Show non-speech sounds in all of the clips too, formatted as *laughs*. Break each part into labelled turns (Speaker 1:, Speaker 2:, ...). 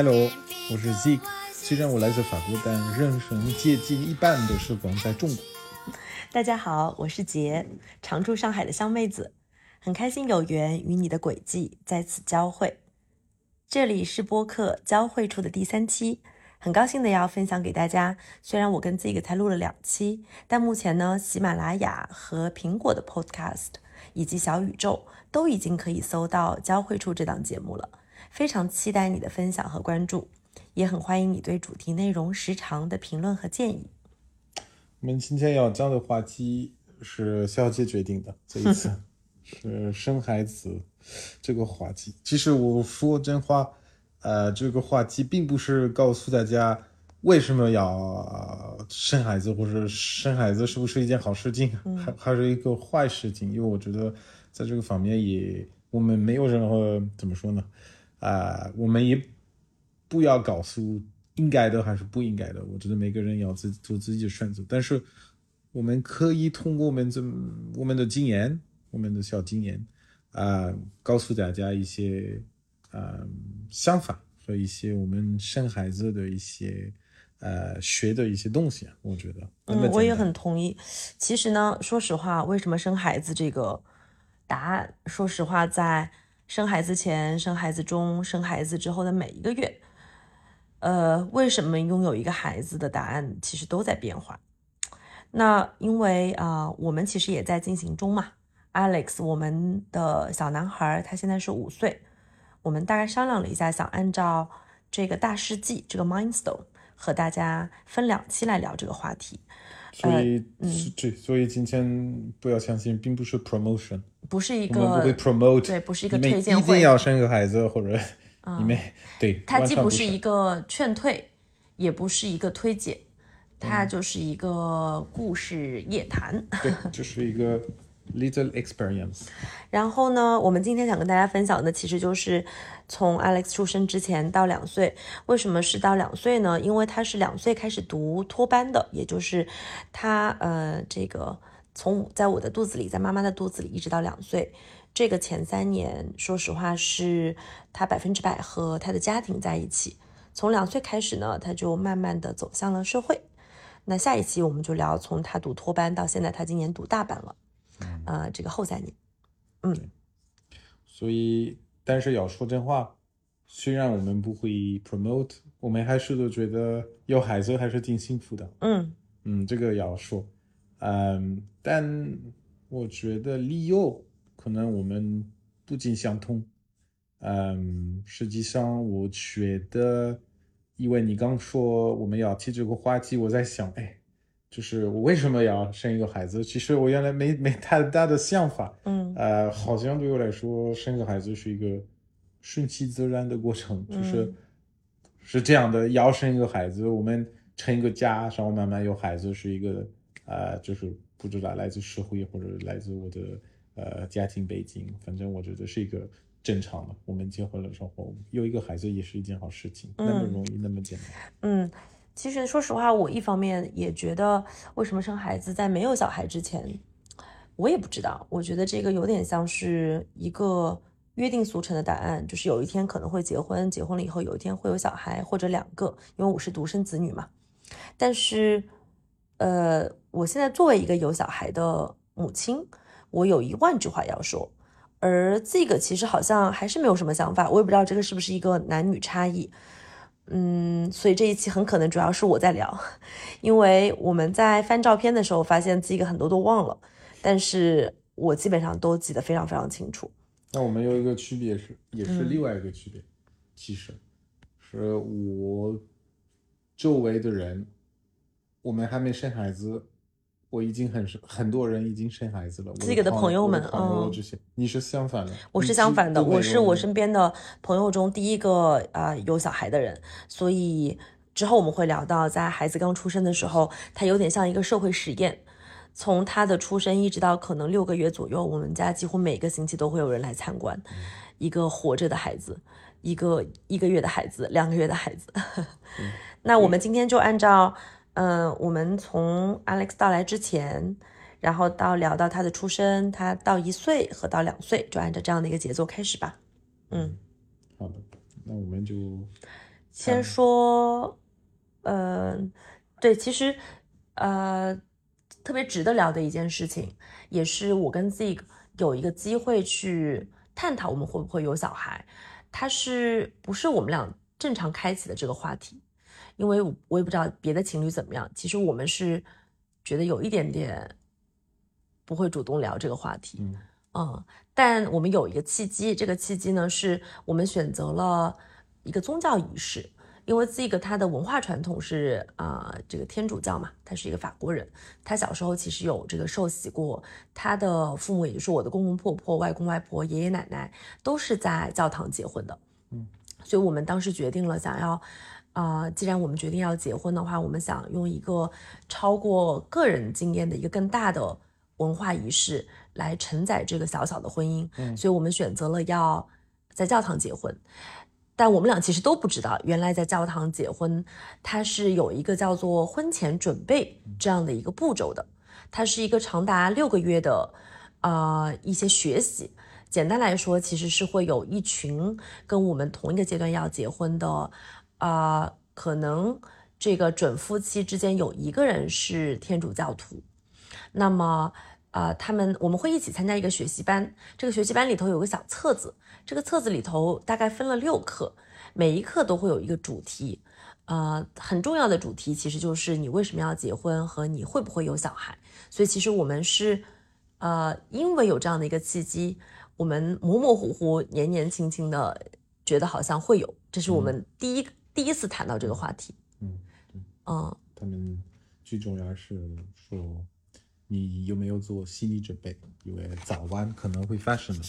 Speaker 1: Hello，我是 Z。虽然我来自法国，但人生接近一半的时光在中国。
Speaker 2: 大家好，我是杰，常驻上海的香妹子，很开心有缘与你的轨迹在此交汇。这里是播客交汇处的第三期，很高兴的要分享给大家。虽然我跟 Z 才录了两期，但目前呢，喜马拉雅和苹果的 Podcast 以及小宇宙都已经可以搜到交汇处这档节目了。非常期待你的分享和关注，也很欢迎你对主题内容时长的评论和建议。
Speaker 1: 我们今天要讲的话题是小姐决定的，这一次 *laughs* 是生孩子这个话题。其实我说真话，呃，这个话题并不是告诉大家为什么要生孩子，或者生孩子是不是一件好事情，还还是一个坏事情。因为我觉得在这个方面也我们没有任何怎么说呢？啊，我们也不要告诉应该的还是不应该的。我觉得每个人要自做自己的选择，但是我们可以通过我们这我们的经验，我们的小经验啊，告诉大家一些啊想法和一些我们生孩子的一些呃学的一些东西。我觉得，
Speaker 2: 嗯，我也很同意。其实呢，说实话，为什么生孩子这个答案，说实话，在。生孩子前、生孩子中、生孩子之后的每一个月，呃，为什么拥有一个孩子的答案其实都在变化？那因为啊，我们其实也在进行中嘛。Alex，我们的小男孩他现在是五岁，我们大概商量了一下，想按照这个大世纪这个 milestone 和大家分两期来聊这个话题。
Speaker 1: 所以，对，所以今天不要相信，并不是 promotion，
Speaker 2: 不是一个
Speaker 1: 不会 promote，
Speaker 2: 对，不是一个推荐
Speaker 1: 会，一定要。生个孩子或者你们对，
Speaker 2: 它既不是一个劝退，也不是一个推荐，它就是一个故事夜谈，
Speaker 1: 对，就是一个。Little experience。
Speaker 2: 然后呢，我们今天想跟大家分享的，其实就是从 Alex 出生之前到两岁。为什么是到两岁呢？因为他是两岁开始读托班的，也就是他呃，这个从在我的肚子里，在妈妈的肚子里一直到两岁，这个前三年，说实话是他百分之百和他的家庭在一起。从两岁开始呢，他就慢慢的走向了社会。那下一期我们就聊从他读托班到现在，他今年读大班了。呃，这个后三年，嗯，
Speaker 1: 所以，但是要说真话，虽然我们不会 promote，我们还是都觉得有孩子还是挺幸福的，
Speaker 2: 嗯。
Speaker 1: 嗯，这个要说，嗯，但我觉得理由可能我们不尽相同，嗯，实际上我觉得，因为你刚说我们要提这个话题，我在想，哎。就是我为什么要生一个孩子？其实我原来没没太大的想法，
Speaker 2: 嗯，
Speaker 1: 呃，好像对我来说，生个孩子是一个顺其自然的过程，就是是这样的。要生一个孩子，我们成一个家，然后慢慢有孩子，是一个呃，就是不知道来自社会或者来自我的呃家庭背景，反正我觉得是一个正常的。我们结婚了之后，有一个孩子也是一件好事情，那么容易，那么简单，
Speaker 2: 嗯。其实，说实话，我一方面也觉得，为什么生孩子在没有小孩之前，我也不知道。我觉得这个有点像是一个约定俗成的答案，就是有一天可能会结婚，结婚了以后有一天会有小孩或者两个，因为我是独生子女嘛。但是，呃，我现在作为一个有小孩的母亲，我有一万句话要说，而这个其实好像还是没有什么想法。我也不知道这个是不是一个男女差异。嗯，所以这一期很可能主要是我在聊，*laughs* 因为我们在翻照片的时候发现自己很多都忘了，但是我基本上都记得非常非常清楚。
Speaker 1: 那我们有一个区别是，也是另外一个区别，其实是我周围的人，我们还没生孩子。我已经很很多人已经生孩子了，
Speaker 2: 自己的朋友们，
Speaker 1: 啊，这些你是相反的，
Speaker 2: 我是相反的，我是我身边的朋友中第一个啊有小孩的人，所以之后我们会聊到，在孩子刚出生的时候，他有点像一个社会实验，从他的出生一直到可能六个月左右，我们家几乎每个星期都会有人来参观一个活着的孩子，一个一个月的孩子，两个月的孩子，*laughs* 那我们今天就按照。嗯，我们从 Alex 到来之前，然后到聊到他的出生，他到一岁和到两岁，就按照这样的一个节奏开始吧。嗯，
Speaker 1: 好的，那我们就
Speaker 2: 先说，呃，对，其实呃特别值得聊的一件事情，也是我跟 Zig 有一个机会去探讨我们会不会有小孩，它是不是我们俩正常开启的这个话题？因为我也不知道别的情侣怎么样，其实我们是觉得有一点点不会主动聊这个话题，
Speaker 1: 嗯
Speaker 2: 嗯，但我们有一个契机，这个契机呢，是我们选择了一个宗教仪式，因为这个他的文化传统是啊、这个天主教嘛，他是一个法国人，他小时候其实有这个受洗过，他的父母也就是我的公公婆婆、外公外婆、爷爷奶奶都是在教堂结婚的，
Speaker 1: 嗯，
Speaker 2: 所以我们当时决定了想要。啊、既然我们决定要结婚的话，我们想用一个超过个人经验的一个更大的文化仪式来承载这个小小的婚姻，
Speaker 1: 嗯
Speaker 2: 所以我们选择了要在教堂结婚。但我们俩其实都不知道，原来在教堂结婚，它是有一个叫做婚前准备这样的一个步骤的，它是一个长达六个月的，呃，一些学习。简单来说，其实是会有一群跟我们同一个阶段要结婚的，啊，可能这个准夫妻之间有一个人是天主教徒，那么，呃，他们我们会一起参加一个学习班，这个学习班里头有个小册子，这个册子里头大概分了六课，每一课都会有一个主题，呃，很重要的主题其实就是你为什么要结婚和你会不会有小孩，所以其实我们是，呃，因为有这样的一个契机，我们模模糊糊、年年轻轻的觉得好像会有，这是我们第一、第一次谈到这个话题，
Speaker 1: 嗯，
Speaker 2: 嗯。
Speaker 1: 他们最重要是说你有没有做心理准备，因为早晚可能会发生的。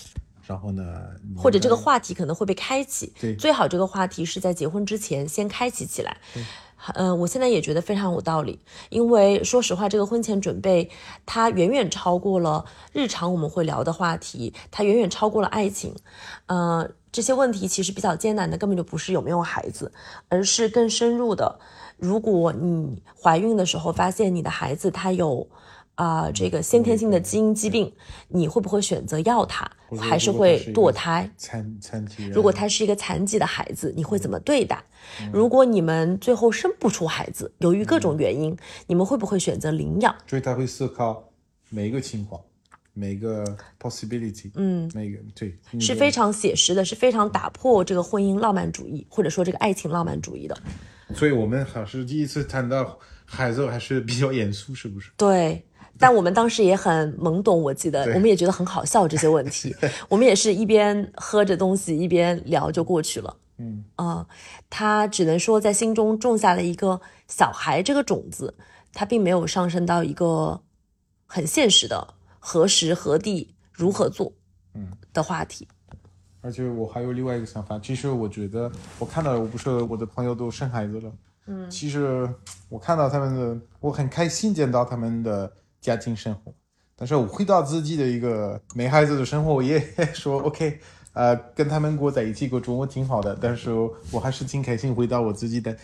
Speaker 1: 然后呢，
Speaker 2: 或者这个话题可能会被开启。
Speaker 1: 对
Speaker 2: 最好这个话题是在结婚之前先开启起来。嗯、我现在也觉得非常有道理，因为说实话，这个婚前准备它远远超过了日常我们会聊的话题，它远远超过了爱情。呃，这些问题其实比较艰难的，根本就不是有没有孩子，而是更深入的。如果你怀孕的时候发现你的孩子他有啊、这个先天性的基因疾病，你会不会选择要他，还是会堕胎？
Speaker 1: 残残疾人，
Speaker 2: 如果他是一个残疾的孩子，你会怎么对待？
Speaker 1: 嗯
Speaker 2: 如果你们最后生不出孩子，由于各种原因，你们会不会选择领养？
Speaker 1: 所以他会思考每一个情况，每个 possibility，嗯，每个对
Speaker 2: 是非常写实的，是非常打破这个婚姻浪漫主义或者说这个爱情浪漫主义的。
Speaker 1: 所以我们还是第一次谈到孩子，还是比较严肃，是不是？
Speaker 2: 对，但我们当时也很懵懂，我记得我们也觉得很好笑这些问题，*laughs* 我们也是一边喝着东西一边聊就过去了。
Speaker 1: 嗯
Speaker 2: 啊、他只能说在心中种下了一个小孩这个种子，他并没有上升到一个很现实的何时何地如何做
Speaker 1: 嗯
Speaker 2: 的话题。
Speaker 1: 而且我还有另外一个想法，其实我觉得我看到，我不是我的朋友都生孩子了，嗯，其实我看到他们的，我很开心见到他们的家庭生活，但是我回到自己的一个没孩子的生活，我也 *laughs* 说 OK，呃，跟他们过在一起过中，国挺好的，但是我还是挺开心回到我自己的，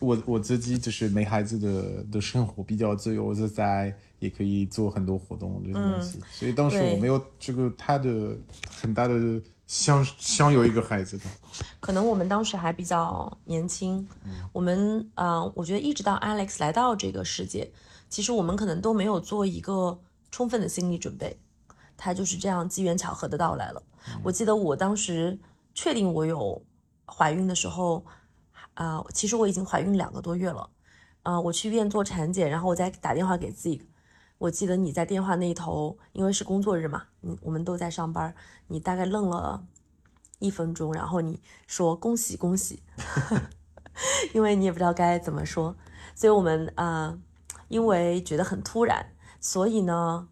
Speaker 1: 我我自己就是没孩子的的生活比较自由自在，也可以做很多活动这些东西，所以当时我没有这个他的很大的想想有一个孩子的，
Speaker 2: 可能我们当时还比较年轻，我们啊、呃我觉得一直到 Alex 来到这个世界，其实我们可能都没有做一个充分的心理准备，他就是这样机缘巧合的到来了。我记得我当时确定我有怀孕的时候，啊、其实我已经怀孕两个多月了，啊、我去医院做产检，然后我再打电话给 Zig，我记得你在电话那一头，因为是工作日嘛，你我们都在上班，你大概愣了一分钟，然后你说恭喜恭喜，*laughs* 因为你也不知道该怎么说，所以我们啊、呃因为觉得很突然，所以呢，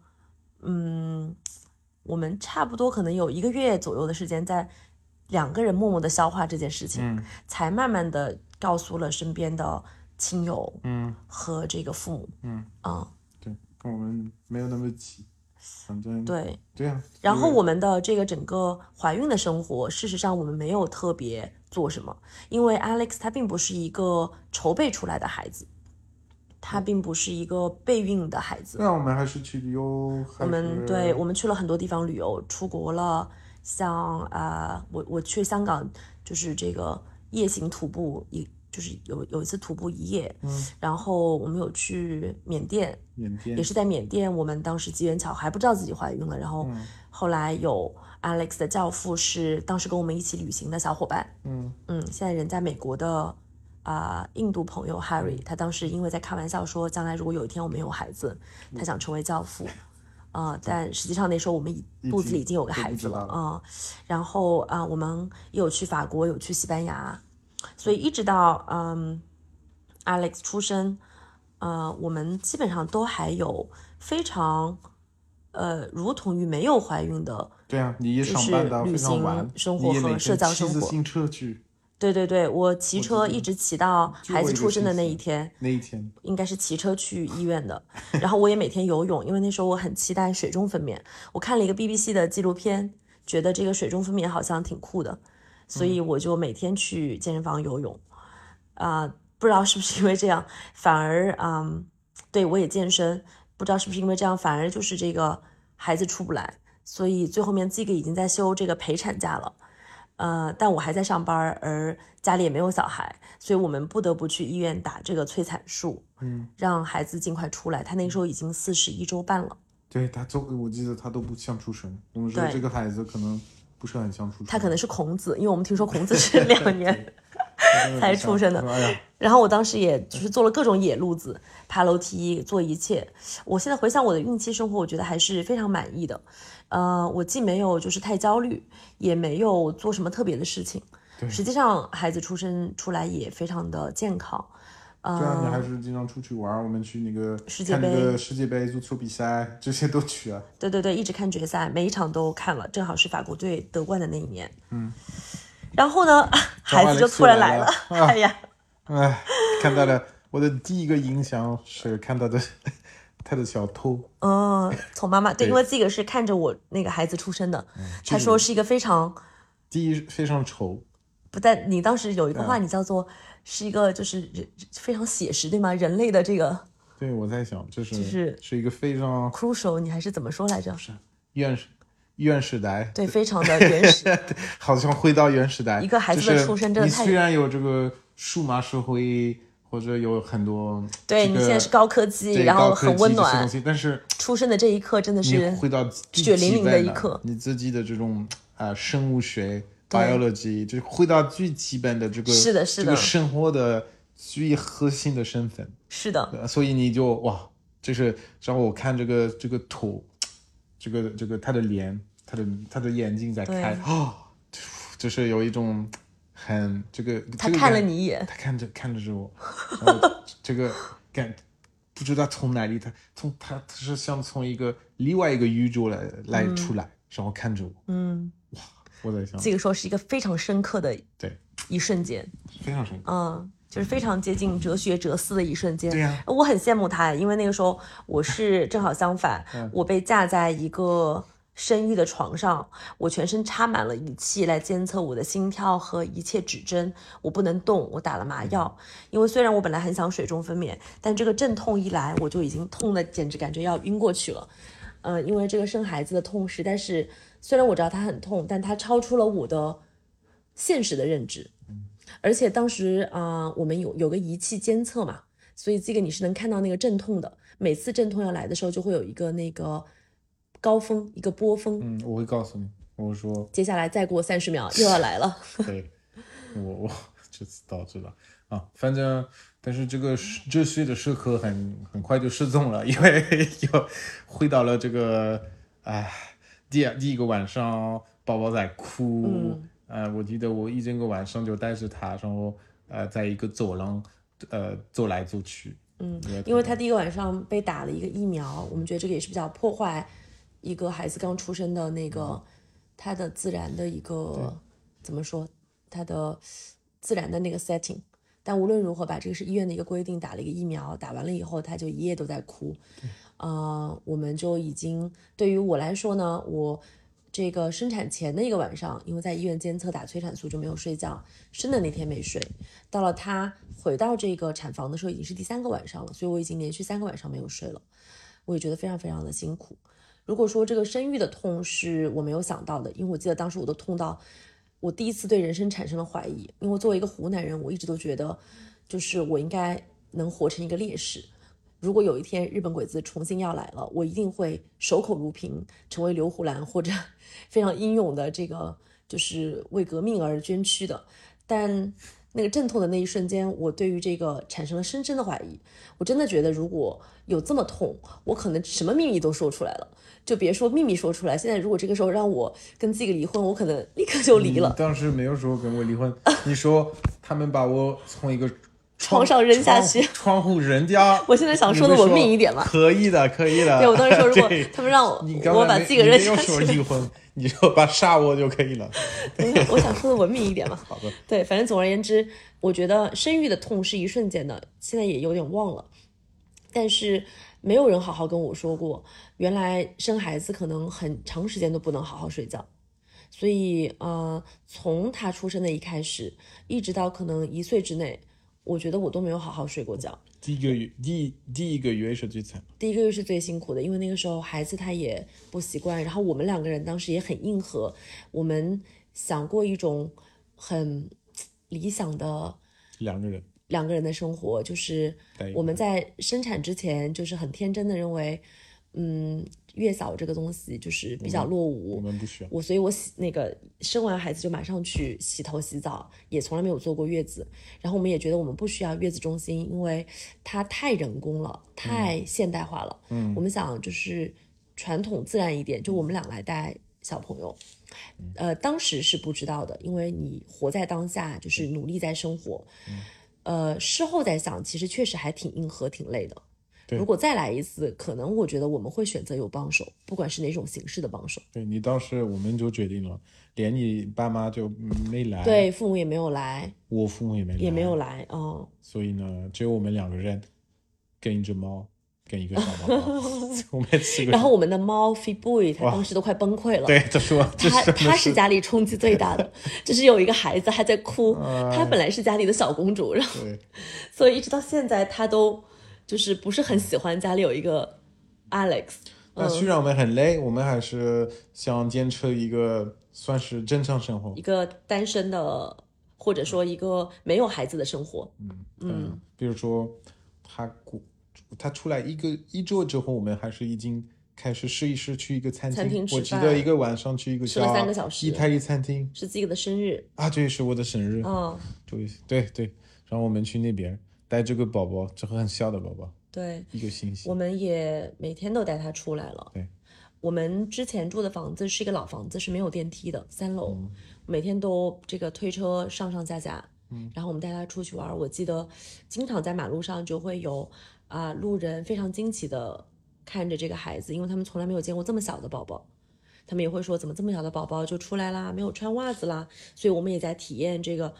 Speaker 2: 嗯，我们差不多可能有一个月左右的时间，在两个人默默的消化这件事情，
Speaker 1: 嗯。
Speaker 2: 才慢慢的告诉了身边的亲友
Speaker 1: 嗯。
Speaker 2: 和这个父母，
Speaker 1: 嗯，
Speaker 2: 啊、
Speaker 1: 对，我们没有那么急，反正
Speaker 2: 对，
Speaker 1: 对啊，
Speaker 2: 然后我们的这个整个怀孕的生活，事实上我们没有特别做什么，因为 Alex 他并不是一个筹备出来的孩子，他并不是一个备孕的孩子。
Speaker 1: 那我们还是去旅游，
Speaker 2: 我
Speaker 1: 我
Speaker 2: 们对我们去了很多地方旅游，出国了，像啊、呃我我去香港就是这个夜行徒步一就是有有一次徒步一夜，
Speaker 1: 嗯，
Speaker 2: 然后我们有去缅甸，
Speaker 1: 缅甸
Speaker 2: 也是在缅甸，我们当时机缘巧合还不知道自己怀孕了，然后
Speaker 1: 嗯
Speaker 2: 后来有 Alex 的教父是当时跟我们一起旅行的小伙伴，
Speaker 1: 嗯。
Speaker 2: 嗯，现在人在美国的啊、印度朋友 Harry，他当时因为在开玩笑说，将来如果有一天我们有孩子，他想成为教父，啊、但实际上那时候我们肚子里已经有个孩子了啊、然后啊、我们也有去法国，有去西班牙，所以一直到嗯 Alex 出生，呃，我们基本上都还有非常。呃，如同于没有怀孕的
Speaker 1: 对啊，你也
Speaker 2: 是
Speaker 1: 上班到
Speaker 2: 旅
Speaker 1: 非常晚
Speaker 2: 行，生活和社交生活
Speaker 1: 行车去
Speaker 2: 对对对，我骑车一直骑到孩子出生的那一天，
Speaker 1: 那一天，
Speaker 2: 应该是骑车去医院的。然后我也每天游泳，因为那时候我很期待水中分娩。我看了一个 BBC 的纪录片，觉得这个水中分娩好像挺酷的，所以我就每天去健身房游泳。啊、不知道是不是因为这样，反而嗯，对我也健身，不知道是不是因为这样，反而就是这个孩子出不来，所以最后面 Zig 已经在休这个陪产假了。呃，但我还在上班儿，而家里也没有小孩，所以我们不得不去医院打这个催产素，
Speaker 1: 嗯，
Speaker 2: 让孩子尽快出来。他那时候已经四十一周半了，
Speaker 1: 对他都，我记得他都不像出生，我们说
Speaker 2: 对
Speaker 1: 这个孩子可能不是很像出生，
Speaker 2: 他可能是孔子，因为我们听说孔子是两年 *laughs* *laughs* 才出生的然后我当时也就是做了各种野路子，爬楼梯，做一切。我现在回想我的孕期生活，我觉得还是非常满意的。呃，我既没有就是太焦虑，也没有做什么特别的事情。
Speaker 1: 对
Speaker 2: 实际上孩子出生出来也非常的健康。
Speaker 1: 对啊，你还
Speaker 2: 呃，
Speaker 1: 是经常出去玩，我们去那个
Speaker 2: 世界杯
Speaker 1: 世界杯足球比赛，这些都去啊。
Speaker 2: 对对对，一直看决赛，每一场都看了，正好是法国队得冠的那一年。
Speaker 1: 嗯。
Speaker 2: 然后呢，孩子就突然来了，
Speaker 1: 来了啊 *laughs*
Speaker 2: 哎呀，
Speaker 1: 哎，看到了，我的第一个印象是看到的他的小偷，
Speaker 2: 嗯，从妈妈 *laughs* 对，
Speaker 1: 对
Speaker 2: 因为这个是看着我那个孩子出生的，他说是一个非常
Speaker 1: 第一非常丑，
Speaker 2: 不但你当时有一个话，你叫做是一个就是人非常写实，对吗？人类的这个
Speaker 1: 对我在想，就是
Speaker 2: 就是
Speaker 1: 是一个非常
Speaker 2: crucial，你还是怎么说来着？
Speaker 1: 原始原始代，
Speaker 2: 对，非常的原始。*laughs*
Speaker 1: 好像回到原始代。
Speaker 2: 一个孩子的出生真的太
Speaker 1: 你虽然有这个数码社会，或者有很多这个
Speaker 2: 对你现在是高科技，然后很温暖。
Speaker 1: 但是
Speaker 2: 出生的这一刻真的是
Speaker 1: 回到最
Speaker 2: 血淋淋的一刻。
Speaker 1: 你自己的这种啊、呃生物学 biology，就是回到最基本的这个
Speaker 2: 是的是的。
Speaker 1: 这个生活的最核心的身份，
Speaker 2: 是的，
Speaker 1: 呃所以你就哇，就是让我看这个这个图，这个这个他的脸，他的他的眼睛在开哦，*sniffs* 就是有一种很这个
Speaker 2: 他看了你一眼，
Speaker 1: 他看着看着我，然后 *laughs* 这个感不知道从哪里，他从他他是像从一个另外一个宇宙来来出来，然后看着我，
Speaker 2: 嗯，哇
Speaker 1: 我在想，
Speaker 2: 这个说是一个非常深刻的
Speaker 1: 对，
Speaker 2: 一瞬间，
Speaker 1: 非常深刻，
Speaker 2: 嗯，就是非常接近哲学哲思的一瞬间。
Speaker 1: 对呀
Speaker 2: 我很羡慕他，因为那个时候我是 *laughs* 正好相反，
Speaker 1: 嗯
Speaker 2: 我被架在一个生育的床上，我全身插满了仪器来监测我的心跳和一切指针，我不能动，我打了麻药。因为虽然我本来很想水中分娩，但这个阵痛一来，我就已经痛的简直感觉要晕过去了。呃，因为这个生孩子的痛实在是，虽然我知道它很痛，但它超出了我的现实的认知。而且当时啊、呃我们有有个仪器监测嘛，所以这个你是能看到那个阵痛的。每次阵痛要来的时候，就会有一个那个高峰，一个波峰。
Speaker 1: 嗯，我会告诉你，我说
Speaker 2: 接下来再过三十秒又要来了。
Speaker 1: 对，我我这次导致了啊，反正但是这个哲学的社科很很快就失踪了，因为又回到了这个哎，第二第一个晚上宝宝在哭，
Speaker 2: 嗯
Speaker 1: 呃，我记得我一整个晚上就带着他，然后呃，在一个走廊呃走来走去，
Speaker 2: 嗯
Speaker 1: 因为，
Speaker 2: 他第一个晚上被打了一个疫苗，我们觉得这个也是比较破坏一个孩子刚出生的那个他的自然的一个怎么说，他的自然的那个 setting。但无论如何吧，这个是医院的一个规定，打了一个疫苗，打完了以后他就一夜都在哭。呃，我们就已经对于我来说呢，我这个生产前的一个晚上，因为在医院监测打催产素就没有睡觉，生的那天没睡，到了他回到这个产房的时候已经是第三个晚上了，所以我已经连续三个晚上没有睡了，我也觉得非常非常的辛苦。如果说这个生育的痛是我没有想到的，因为我记得当时我都痛到我第一次对人生产生了怀疑，因为作为一个湖南人，我一直都觉得，就是我应该能活成一个烈士。如果有一天日本鬼子重新要来了，我一定会守口如瓶，成为刘胡兰或者非常英勇的这个，就是为革命而捐躯的。但那个阵痛的那一瞬间，我对于这个产生了深深的怀疑。我真的觉得，如果有这么痛，我可能什么秘密都说出来了，就别说秘密说出来。现在如果这个时候让我跟自己离婚，我可能立刻就离了。
Speaker 1: 当时没有说跟我离婚，你说他们把我从一个。
Speaker 2: 床上扔下去，*laughs*
Speaker 1: 窗户人家。*laughs*
Speaker 2: 我现在想说的文明一点嘛，
Speaker 1: 可以的，可以的。*laughs*
Speaker 2: 对我当时说，如果他们让我，我把自己扔下去。
Speaker 1: 说离婚，你说把杀我就可以了。
Speaker 2: 我想说的文明一点嘛。
Speaker 1: 好的。
Speaker 2: 对，反正总而言之，我觉得生育的痛是一瞬间的，现在也有点忘了。但是没有人好好跟我说过，原来生孩子可能很长时间都不能好好睡觉。所以，呃，从他出生的一开始，一直到可能一岁之内。我觉得我都没有好好睡过觉。
Speaker 1: 第一个月，第第一个月是最惨。
Speaker 2: 第一个月是最辛苦的，因为那个时候孩子他也不习惯，然后我们两个人当时也很硬核，我们想过一种很理想的
Speaker 1: 两个人
Speaker 2: 两个人的生活，就是我们在生产之前就是很天真的认为，嗯。月嫂这个东西就是比较落伍，
Speaker 1: 我们不需要
Speaker 2: 我，所以我洗那个生完孩子就马上去洗头洗澡，也从来没有坐过月子。然后我们也觉得我们不需要月子中心，因为它太人工了，太现代化了。嗯，我们想就是传统自然一点，就我们俩来带小朋友。呃，当时是不知道的，因为你活在当下，就是努力在生活。呃，事后再想，其实确实还挺硬核，挺累的。如果再来一次，可能我觉得我们会选择有帮手，不管是哪种形式的帮手。
Speaker 1: 对你当时我们就决定了，连你爸妈就没来，
Speaker 2: 对，父母也没有来，
Speaker 1: 我父母也没来，
Speaker 2: 也没有来，嗯。
Speaker 1: 所以呢，只有我们两个人，跟一只猫，跟一个小宝宝，*laughs* 我们四个。
Speaker 2: 然后我们的猫 f e Boy，他当时都快崩溃了。
Speaker 1: 对，他说
Speaker 2: 他他是家里冲击最大的，*laughs* 就是有一个孩子还在哭，他本来是家里的小公主，然后，所以一直到现在他都。就是不是很喜欢家里有一个 Alex。
Speaker 1: 那虽然我们很累，我们还是想坚持一个算是正常生活，
Speaker 2: 一个单身的，或者说一个没有孩子的生活。
Speaker 1: 嗯嗯，比如说他过他出来一个一周之后，我们还是已经开始试一试去一个餐
Speaker 2: 厅。
Speaker 1: 我记得一个晚上去一个
Speaker 2: 吃了三个小时
Speaker 1: 意大利餐厅，
Speaker 2: 是自己的生日
Speaker 1: 啊，对，是我的生日。
Speaker 2: 嗯，
Speaker 1: 对对对，然后我们去那边。带这个宝宝，这个很小的宝宝，
Speaker 2: 对，
Speaker 1: 一个星期，
Speaker 2: 我们也每天都带他出来了。
Speaker 1: 对，
Speaker 2: 我们之前住的房子是一个老房子，是没有电梯的，三楼，每天都这个推车上上下下，嗯，然后我们带他出去玩。我记得经常在马路上就会有啊路人非常惊奇的看着这个孩子，因为他们从来没有见过这么小的宝宝，他们也会说怎么这么小的宝宝就出来啦，没有穿袜子啦。所以我们也在体验这个。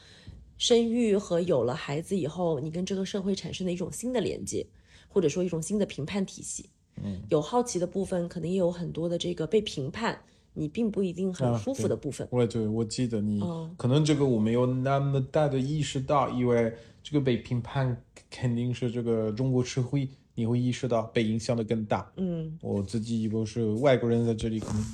Speaker 2: 生育和有了孩子以后，你跟这个社会产生的一种新的连接，或者说一种新的评判体系。
Speaker 1: 嗯，
Speaker 2: 有好奇的部分，可能也有很多的这个被评判，你并不一定很舒服的部分。
Speaker 1: 我对我记得你，可能这个我没有那么大的意识到，因为这个被评判肯定是这个中国社会，你会意识到被影响的更大。
Speaker 2: 嗯，
Speaker 1: 我自己以为是外国人在这里可能。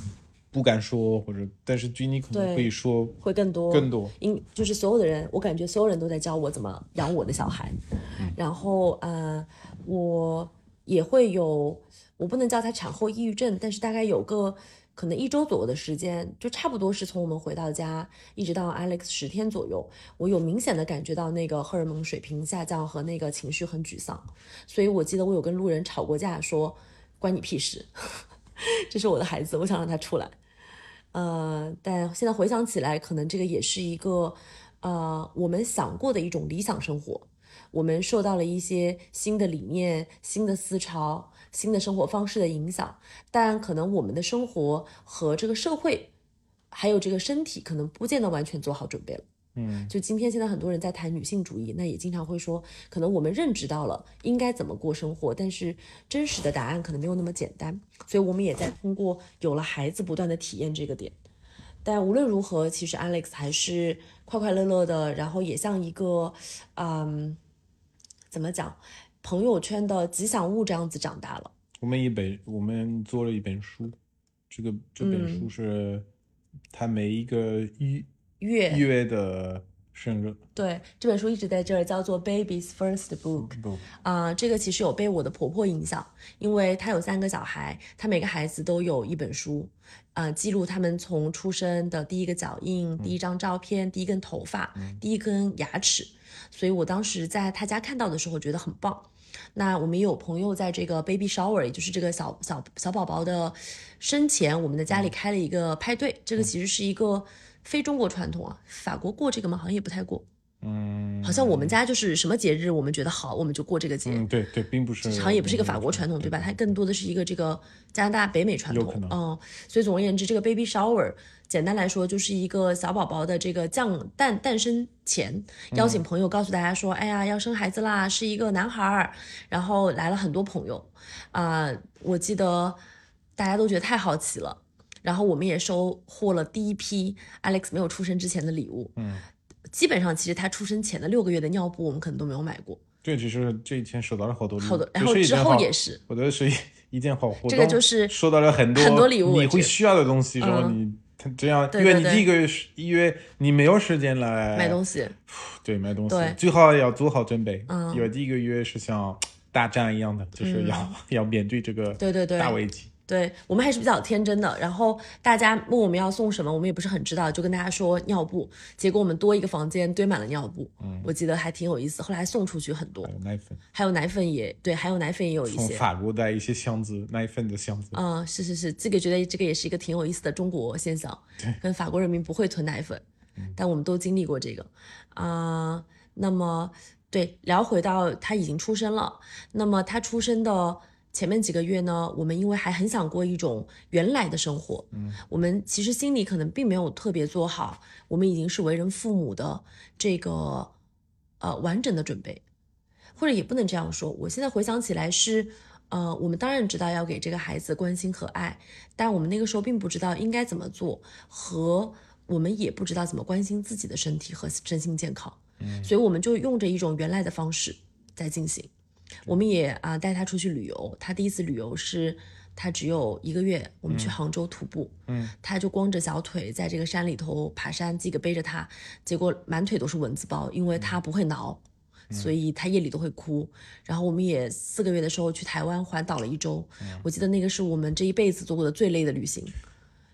Speaker 1: 不敢说，或者但是据你可能会说
Speaker 2: 会更多。
Speaker 1: 更多，
Speaker 2: 因就是所有的人，我感觉所有人都在教我怎么养我的小孩，然后呃，我也会有，我不能叫他产后抑郁症，但是大概有个可能一周左右的时间，就差不多是从我们回到家一直到 Alex 十天左右，我有明显的感觉到那个荷尔蒙水平下降和那个情绪很沮丧，所以我记得我有跟路人吵过架，说关你屁事，*laughs* 这是我的孩子，我想让他出来。呃，但现在回想起来，可能这个也是一个，呃，我们想过的一种理想生活。我们受到了一些新的理念、新的思潮、新的生活方式的影响，但可能我们的生活和这个社会，还有这个身体，可能不见得完全做好准备了。
Speaker 1: 嗯，
Speaker 2: 就今天现在很多人在谈女性主义，那也经常会说，可能我们认知到了应该怎么过生活，但是真实的答案可能没有那么简单，所以我们也在通过有了孩子不断的体验这个点。但无论如何，其实 Alex 还是快快乐乐的，然后也像一个，嗯，怎么讲，朋友圈的吉祥物这样子长大了。
Speaker 1: 我们一本，我们做了一本书，这个这本书是它每一个一。
Speaker 2: 月
Speaker 1: 月的生日
Speaker 2: 对，这本书一直在这儿，叫做《Baby's First Book》。
Speaker 1: 不，
Speaker 2: 啊、这个其实有被我的婆婆影响，因为她有三个小孩，她每个孩子都有一本书，呃，记录他们从出生的第一个脚印、第一张照片、第一根头发、第一根牙齿。所以我当时在她家看到的时候，觉得很棒。那我们也有朋友在这个 baby shower，也就是这个小小小宝宝的生前，我们的家里开了一个派对。这个其实是一个非中国传统啊，法国过这个吗？好像也不太过。
Speaker 1: 嗯，
Speaker 2: 好像我们家就是什么节日，我们觉得好，我们就过这个节。
Speaker 1: 嗯，对对，并不是，
Speaker 2: 好像也不是一个法国传统，对吧？它更多的是一个这个加拿大北美传统
Speaker 1: 有可能。
Speaker 2: 嗯，所以总而言之，这个 baby shower 简单来说就是一个小宝宝的这个降诞诞生前，邀请朋友告诉大家说，哎呀，要生孩子啦，是一个男孩儿。然后来了很多朋友，啊、我记得大家都觉得太好奇了。然后我们也收获了第一批 Alex 没有出生之前的礼物，
Speaker 1: 嗯，
Speaker 2: 基本上其实他出生前的六个月的尿布，我们可能都没有买过，
Speaker 1: 对，只是这一天收到了好多礼物，
Speaker 2: 好多，然后之后也是，
Speaker 1: 我觉得是一一件好活动，
Speaker 2: 这个就是
Speaker 1: 收到了很多
Speaker 2: 很多礼物
Speaker 1: 你会需要的东西，然后
Speaker 2: 嗯。
Speaker 1: 你他这样，因为你第一个月是因为你没有时间来
Speaker 2: 买东西，
Speaker 1: 对买东西，最好要做好准备，
Speaker 2: 嗯。
Speaker 1: 因为第一个月是像大战一样的，就是要、要面对这个
Speaker 2: 对对对。
Speaker 1: 大危机。
Speaker 2: 对我们还是比较天真的。然后大家问我们要送什么，我们也不是很知道，就跟大家说尿布。结果我们多一个房间堆满了尿布，
Speaker 1: 嗯
Speaker 2: 我记得还挺有意思。后来送出去很多
Speaker 1: 还，有奶粉，
Speaker 2: 还有奶粉也对，还有奶粉也有一些。
Speaker 1: 从法国带一些箱子奶粉的箱子，
Speaker 2: 嗯，是是是，这个觉得这个也是一个挺有意思的中国现象。*laughs* 跟法国人民不会囤奶粉，但我们都经历过这个啊、那么对，聊回到他已经出生了，那么他出生的前面几个月呢，我们因为还很想过一种原来的生活，嗯，我们其实心里可能并没有特别做好，我们已经是为人父母的这个呃完整的准备，或者也不能这样说。我现在回想起来是，呃，我们当然知道要给这个孩子关心和爱，但我们那个时候并不知道应该怎么做，和我们也不知道怎么关心自己的身体和身心健康。嗯，所以我们就用着一种原来的方式在进行。我们也啊、带他出去旅游，他第一次旅游是。他只有一个月，我们去杭州徒步，
Speaker 1: 嗯，
Speaker 2: 他就光着小腿在这个山里头爬山，自己背着他，结果满腿都是蚊子包，因为他不会挠，所以他夜里都会哭。然后我们也四个月的时候去台湾环岛了一周，我记得那个是我们这一辈子做过的最累的旅行。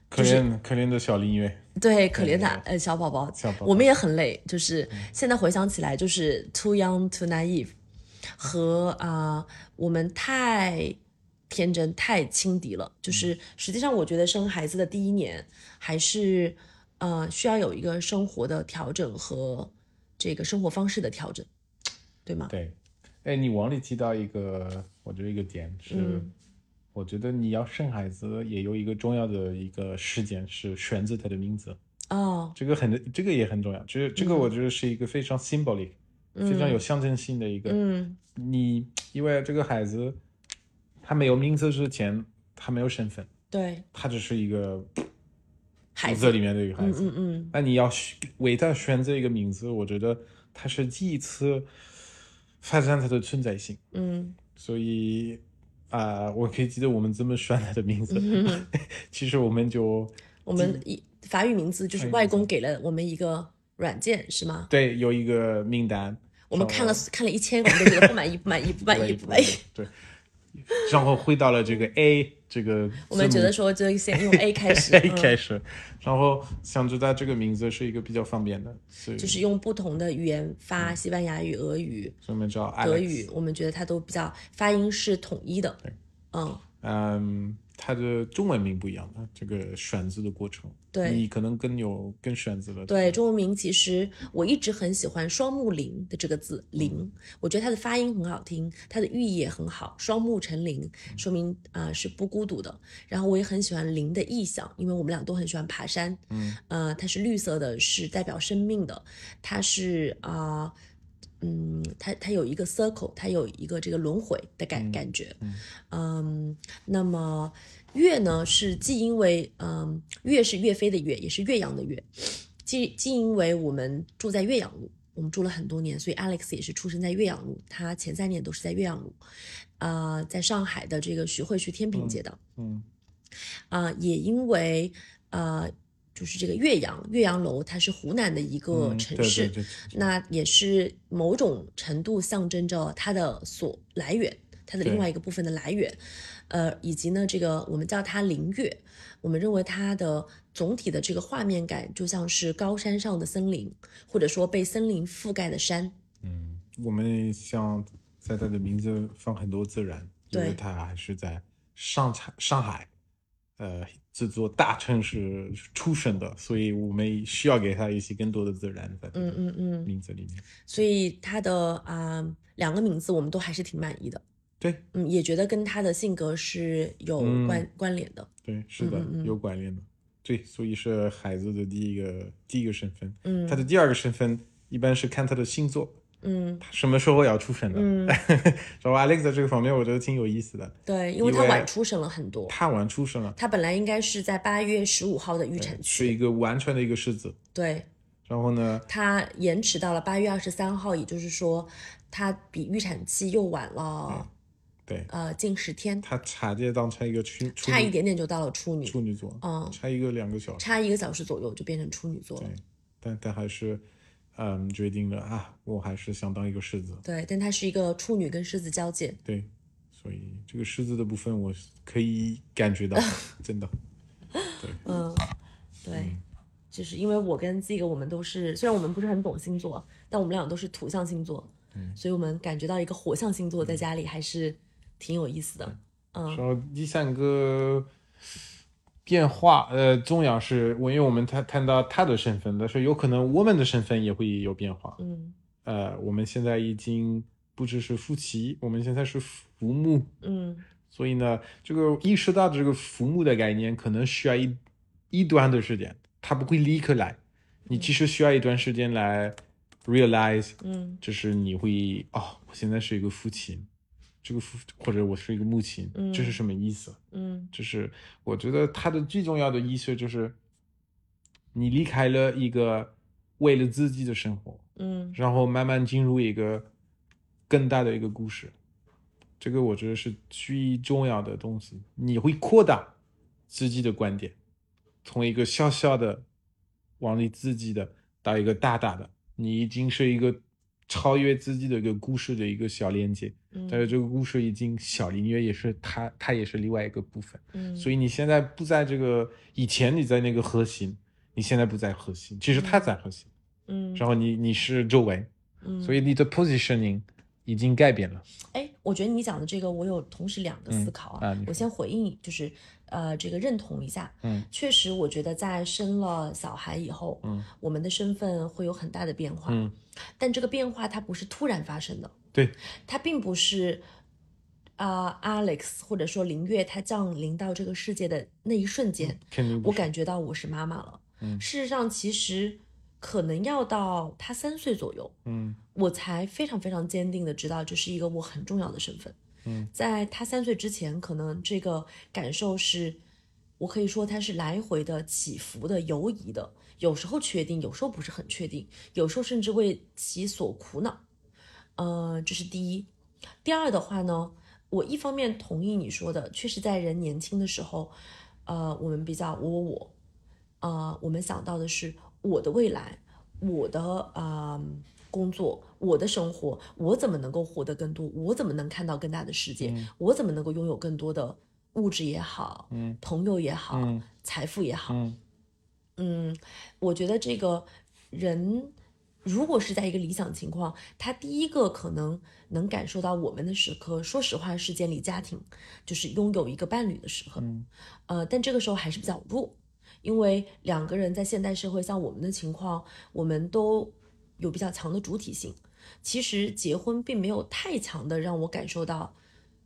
Speaker 1: 可怜可怜的小林月，
Speaker 2: 对，可怜的呃小宝宝，
Speaker 1: 小宝。宝
Speaker 2: 我们也很累，就是现在回想起来，就是 too young too naive，和啊、我们太天真太轻敌了。就是实际上，我觉得生孩子的第一年还是呃需要有一个生活的调整和这个生活方式的调整，对吗？
Speaker 1: 对，哎，你往里提到一个，我觉得一个点是，
Speaker 2: 嗯。
Speaker 1: 我觉得你要生孩子也有一个重要的一个事件是选择他的名字，
Speaker 2: 哦，
Speaker 1: 这个很这个也很重要，这这个我觉得是一个非常 symbolic，、非常有象征性的一个。
Speaker 2: 嗯
Speaker 1: 你因为这个孩子他没有名字之前，他没有身份，
Speaker 2: 对，
Speaker 1: 他只是一个
Speaker 2: 孩子，
Speaker 1: 里面的一个孩
Speaker 2: 嗯
Speaker 1: 子。
Speaker 2: 嗯嗯，
Speaker 1: 那你要选为他选择一个名字，我觉得他是第一次发展他的存在性。
Speaker 2: 嗯
Speaker 1: 所以啊、我可以记得我们怎么选他的名字。
Speaker 2: 嗯 *laughs*
Speaker 1: 其实我们就 *laughs*
Speaker 2: 我们一法语名字就是外公给了我们一个软件，是吗？
Speaker 1: 对有一个名单，
Speaker 2: 我们看了看了一千个，我们都觉得不满意，不满意，不满意，不满意。
Speaker 1: 对，然后回到了这个 A 这个，
Speaker 2: 我们觉得说就先用 *laughs* A 开始
Speaker 1: A
Speaker 2: 嗯。
Speaker 1: 开始，然后想知道这个名字是一个比较方便的，
Speaker 2: 就是用不同的语言发，西班牙语、俄语、
Speaker 1: 所以我们叫
Speaker 2: 德语，我们觉得它都比较发音是统一的。嗯，
Speaker 1: 嗯，它的中文名不一样的，这个选字的过程，
Speaker 2: 对。
Speaker 1: 你可能更有更选择的，
Speaker 2: 对，中文名其实我一直很喜欢“双木林”的这个字，林，我觉得它的发音很好听，它的寓意也很好，双木成林，说明啊、呃是不孤独的。然后我也很喜欢林的意象，因为我们俩都很喜欢爬山，
Speaker 1: 嗯，
Speaker 2: 呃，它是绿色的，是代表生命的，它是啊。嗯，它它有一个 circle，它有一个这个轮回的感、感觉，嗯。那么岳呢是既因为嗯岳是岳飞的岳，也是岳阳的岳，既既因为我们住在岳阳路，我们住了很多年，所以 Alex 也是出生在岳阳路，他前三年都是在岳阳路，啊、在上海的这个徐汇区天平街道，
Speaker 1: 嗯。
Speaker 2: 啊、也因为呃就是这个岳阳，岳阳楼它是湖南的一个
Speaker 1: 嗯
Speaker 2: 城市，
Speaker 1: 对对对
Speaker 2: 那也是某种程度象征着它的所来源，它的另外一个部分的来源，呃，以及呢，这个我们叫它灵岳，我们认为它的总体的这个画面感就像是高山上的森林，或者说被森林覆盖的山。
Speaker 1: 嗯，我们像在它的名字放很多自然，因为它还是在上海上海，呃，这座大城市出生的，所以我们需要给他一些更多的自然在
Speaker 2: 嗯嗯嗯，
Speaker 1: 名字里面。
Speaker 2: 所以他的啊、两个名字我们都还是挺满意的，
Speaker 1: 对
Speaker 2: 嗯，也觉得跟他的性格是有
Speaker 1: 嗯
Speaker 2: 关、关联的。
Speaker 1: 对，是的，
Speaker 2: 嗯嗯嗯
Speaker 1: 有关联的。对，所以是孩子的第一个第一个身份。
Speaker 2: 嗯
Speaker 1: 他的第二个身份一般是看他的星座，
Speaker 2: 嗯。
Speaker 1: 什么时候要出生的。
Speaker 2: 嗯，*laughs*
Speaker 1: 然后 Alex 在这个方面我觉得挺有意思的，
Speaker 2: 对，因为他晚出生了很多，
Speaker 1: 他晚出生了，
Speaker 2: 他本来应该是在八月十五号的预产期
Speaker 1: 是一，个完全的一个狮子。
Speaker 2: 对。
Speaker 1: 然后呢，
Speaker 2: 他延迟到了八月二十三号，也就是说他比预产期又晚了、
Speaker 1: 对。
Speaker 2: 呃近十天，
Speaker 1: 他差点当成一个处处
Speaker 2: 差一点点就到了处女，
Speaker 1: 处女座，
Speaker 2: 嗯。
Speaker 1: 差一个两个小时。
Speaker 2: 差一个小时左右就变成处女座了。
Speaker 1: 对。，但但还是，嗯，决定了啊，我还是想当一个狮子。
Speaker 2: 对，但它是一个处女跟狮子交界，
Speaker 1: 对，所以这个狮子的部分我可以感觉到，*laughs* 真的。对，
Speaker 2: 嗯，对，就是因为我跟 Z 个我们都是，虽然我们不是很懂星座，但我们俩都是土象星座，所以我们感觉到一个火象星座在家里还是挺有意思的。嗯
Speaker 1: 然后第三个变化，呃，重要是我因为我们谈谈到他的身份，但是有可能我们的身份也会有变化。
Speaker 2: 嗯。
Speaker 1: 呃，我们现在已经不只是夫妻，我们现在是父母，
Speaker 2: 嗯。
Speaker 1: 所以呢，这个意识到这个父母的概念，可能需要一一段的时间，他不会立刻来，你其实需要一段时间来 realize，
Speaker 2: 嗯。
Speaker 1: 就是你会哦，我现在是一个父亲，这个父或者我是一个母亲，
Speaker 2: 嗯
Speaker 1: 这是什么意思？
Speaker 2: 嗯
Speaker 1: 就是我觉得它的最重要的意思就是，你离开了一个为了自己的生活，
Speaker 2: 嗯
Speaker 1: 然后慢慢进入一个更大的一个故事，这个我觉得是最重要的东西。你会扩大自己的观点，从一个小小的往你自己的到一个大大的，你已经是一个超越自己的一个故事的一个小连接。
Speaker 2: 嗯，
Speaker 1: 但是这个故事已经小林月也是他，他也是另外一个部分。
Speaker 2: 嗯，
Speaker 1: 所以你现在不在这个以前你在那个核心，你现在不在核心，其实他在核心。
Speaker 2: 嗯
Speaker 1: 然后你你是周围，
Speaker 2: 嗯，
Speaker 1: 所以你的 positioning 已经改变了。
Speaker 2: 哎，我觉得你讲的这个，我有同时两个思考
Speaker 1: 啊
Speaker 2: 我先回应，就是呃，这个认同一下。
Speaker 1: 嗯，
Speaker 2: 确实，我觉得在生了小孩以后，
Speaker 1: 嗯，
Speaker 2: 我们的身份会有很大的变化。
Speaker 1: 嗯，
Speaker 2: 但这个变化它不是突然发生的，
Speaker 1: 对，
Speaker 2: 他并不是啊、Alex 或者说林月她降临到这个世界的那一瞬间。我感觉到我是妈妈了。
Speaker 1: 嗯
Speaker 2: 事实上，其实可能要到他三岁左右，
Speaker 1: 嗯
Speaker 2: 我才非常非常坚定的知道这是一个我很重要的身份。
Speaker 1: 嗯，
Speaker 2: 在他三岁之前，可能这个感受是，我可以说它是来回的起伏的、游移的，有时候确定，有时候不是很确定，有时候甚至为其所苦恼。呃，这是第一。第二的话呢，我一方面同意你说的，确实在人年轻的时候，呃，我们比较我我我，呃，我们想到的是我的未来，我的啊、呃工作，我的生活，我怎么能够获得更多？我怎么能看到更大的世界？我怎么能够拥有更多的物质也好，
Speaker 1: 嗯
Speaker 2: 朋友也好，
Speaker 1: 嗯
Speaker 2: 财富也好？
Speaker 1: 嗯
Speaker 2: 嗯，我觉得这个人如果是在一个理想情况，他第一个可能能感受到我们的时刻，说实话是建立家庭，就是拥有一个伴侣的时刻。
Speaker 1: 嗯
Speaker 2: 呃，但这个时候还是比较弱，因为两个人在现代社会，像我们的情况，我们都有比较强的主体性。其实结婚并没有太强的让我感受到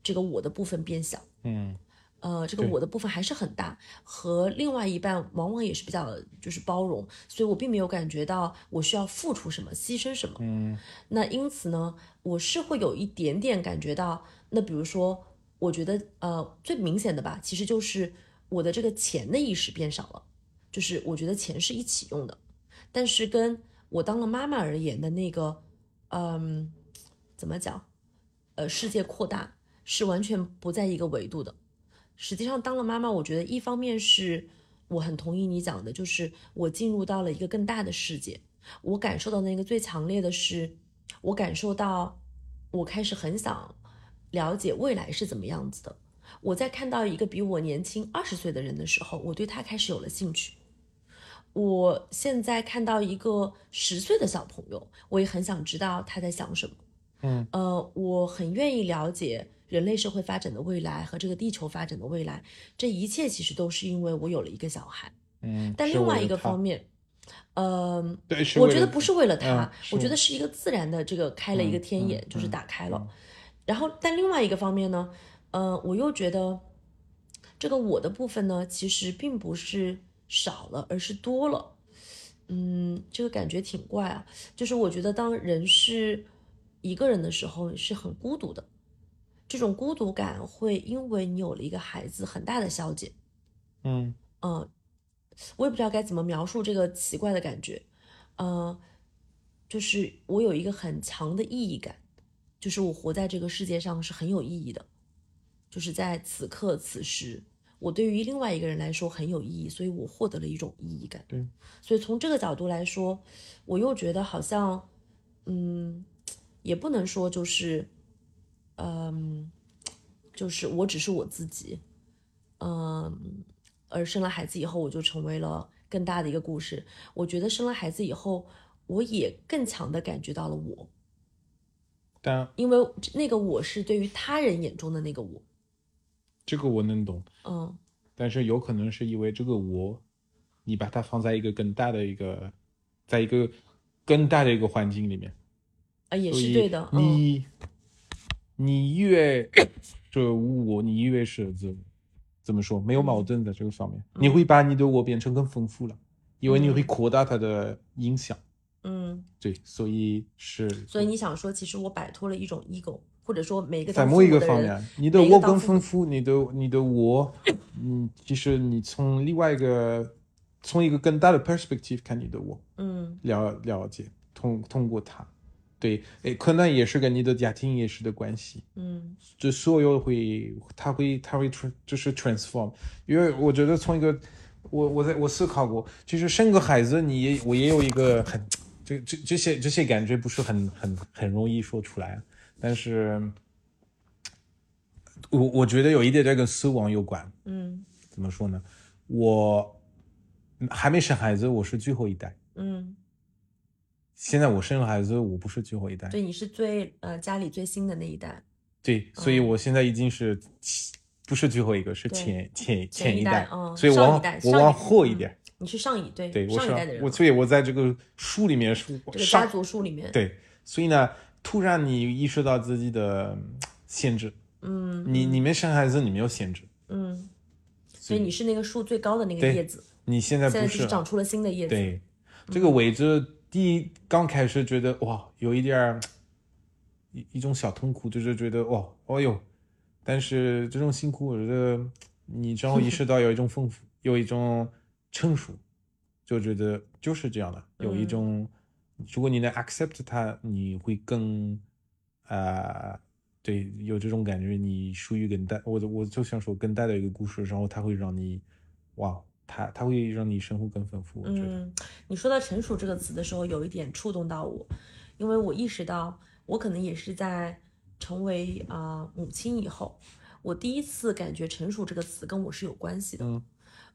Speaker 2: 这个我的部分变小。
Speaker 1: 嗯
Speaker 2: 呃，这个我的部分还是很大，和另外一半往往也是比较就是包容，所以我并没有感觉到我需要付出什么、牺牲什么。
Speaker 1: 嗯
Speaker 2: 那因此呢，我是会有一点点感觉到，那比如说，我觉得呃最明显的吧，其实就是我的这个钱的意识变少了，就是我觉得钱是一起用的，但是跟我当了妈妈而言的那个，嗯，怎么讲，呃，世界扩大是完全不在一个维度的。实际上，当了妈妈，我觉得一方面是我很同意你讲的，就是我进入到了一个更大的世界，我感受到那个最强烈的是，我感受到我开始很想了解未来是怎么样子的。我在看到一个比我年轻二十岁的人的时候，我对他开始有了兴趣。我现在看到一个十岁的小朋友，我也很想知道他在想什么。
Speaker 1: 嗯，
Speaker 2: 呃，我很愿意了解人类社会发展的未来和这个地球发展的未来。这一切其实都是因为我有了一个小孩。
Speaker 1: 嗯，
Speaker 2: 但另外一个方面，呃，
Speaker 1: 对，
Speaker 2: 我觉得不是为了他，
Speaker 1: 嗯
Speaker 2: 我觉得是一个自然的这个开了一个
Speaker 1: 嗯
Speaker 2: 天眼，
Speaker 1: 嗯
Speaker 2: 就是
Speaker 1: 嗯
Speaker 2: 打开了。然后，但另外一个方面呢，呃，我又觉得这个我的部分呢，其实并不是少了，而是多了。嗯，这个感觉挺怪啊。就是我觉得当人是一个人的时候，是很孤独的。这种孤独感会因为你有了一个孩子，很大的消解。
Speaker 1: 嗯
Speaker 2: 嗯，我也不知道该怎么描述这个奇怪的感觉，呃，就是我有一个很强的意义感，就是我活在这个世界上是很有意义的，就是在此刻此时，我对于另外一个人来说很有意义，所以我获得了一种意义感。
Speaker 1: 对，
Speaker 2: 所以从这个角度来说，我又觉得好像，嗯，也不能说就是，嗯，就是我只是我自己，嗯，而生了孩子以后，我就成为了更大的一个故事。我觉得生了孩子以后，我也更强的感觉到了我，
Speaker 1: 但
Speaker 2: 因为那个我是对于他人眼中的那个我，
Speaker 1: 这个我能懂，
Speaker 2: 嗯。
Speaker 1: 但是有可能是因为这个我，你把它放在一个更大的一个，在一个更大的一个环境里面，
Speaker 2: 啊，也是对的，嗯
Speaker 1: 你你越这无我，你越是怎怎么说没有矛盾的这个方面，你会把你的我变成更丰富了，因为你会扩大它的影响。
Speaker 2: 嗯，
Speaker 1: 对，所以是
Speaker 2: 所以你想说，其实我摆脱了一种 ego，或者说每个
Speaker 1: 在某一个方面，你的我更丰富，你的你的我，嗯，其实你从另外一个从一个更大的 perspective 看你的我，
Speaker 2: 嗯。
Speaker 1: 了了解，通通过它，对，诶，可能也是跟你的家庭也是的关系，
Speaker 2: 嗯。
Speaker 1: 就所有会，他会，他会就是 transform，因为我觉得从一个，我我在我思考过，其实生个孩子，你也我也有一个很，这这这些这些感觉不是很很很容易说出来，但是，我我觉得有一点点跟死亡有关，
Speaker 2: 嗯。
Speaker 1: 怎么说呢？我还没生孩子，我是最后一代，
Speaker 2: 嗯，
Speaker 1: 现在我生了孩子，我不是最后一代，
Speaker 2: 对，你是最呃家里最新的那一代，
Speaker 1: 对，所以我现在已经是其不是最后一个，是
Speaker 2: 对
Speaker 1: 前前
Speaker 2: 前一
Speaker 1: 一
Speaker 2: 代嗯
Speaker 1: 所以我我往后一点，
Speaker 2: 你是上一对
Speaker 1: 对，我是
Speaker 2: 上一代的人，
Speaker 1: 我，所以我在这个书里面是
Speaker 2: 这个家族树里面，
Speaker 1: 对，所以呢，突然你意识到自己的嗯限制，
Speaker 2: 嗯。
Speaker 1: 你你没生孩子，你没有限制，
Speaker 2: 嗯，所以你是那个树最高的那个叶子，
Speaker 1: 你现在
Speaker 2: 现
Speaker 1: 不
Speaker 2: 是长出了新的叶子，
Speaker 1: 对，这个位置第一刚开始觉得哇，有一点儿一一种小痛苦，就是觉得哇，哦哟，但是这种辛苦，我觉得你之后意识到有一种丰富，有一种成熟，就觉得就是这样的，*laughs* 有一种，如果你能 accept 它，你会更啊、对，有这种感觉，你属于更大，我我就想说更大的一个故事，然后它会让你，哇，它它会让你生活更丰富，我觉得。
Speaker 2: 嗯，你说到成熟这个词的时候，有一点触动到我，因为我意识到，我可能也是在成为啊、母亲以后，我第一次感觉成熟这个词跟我是有关系的。
Speaker 1: 嗯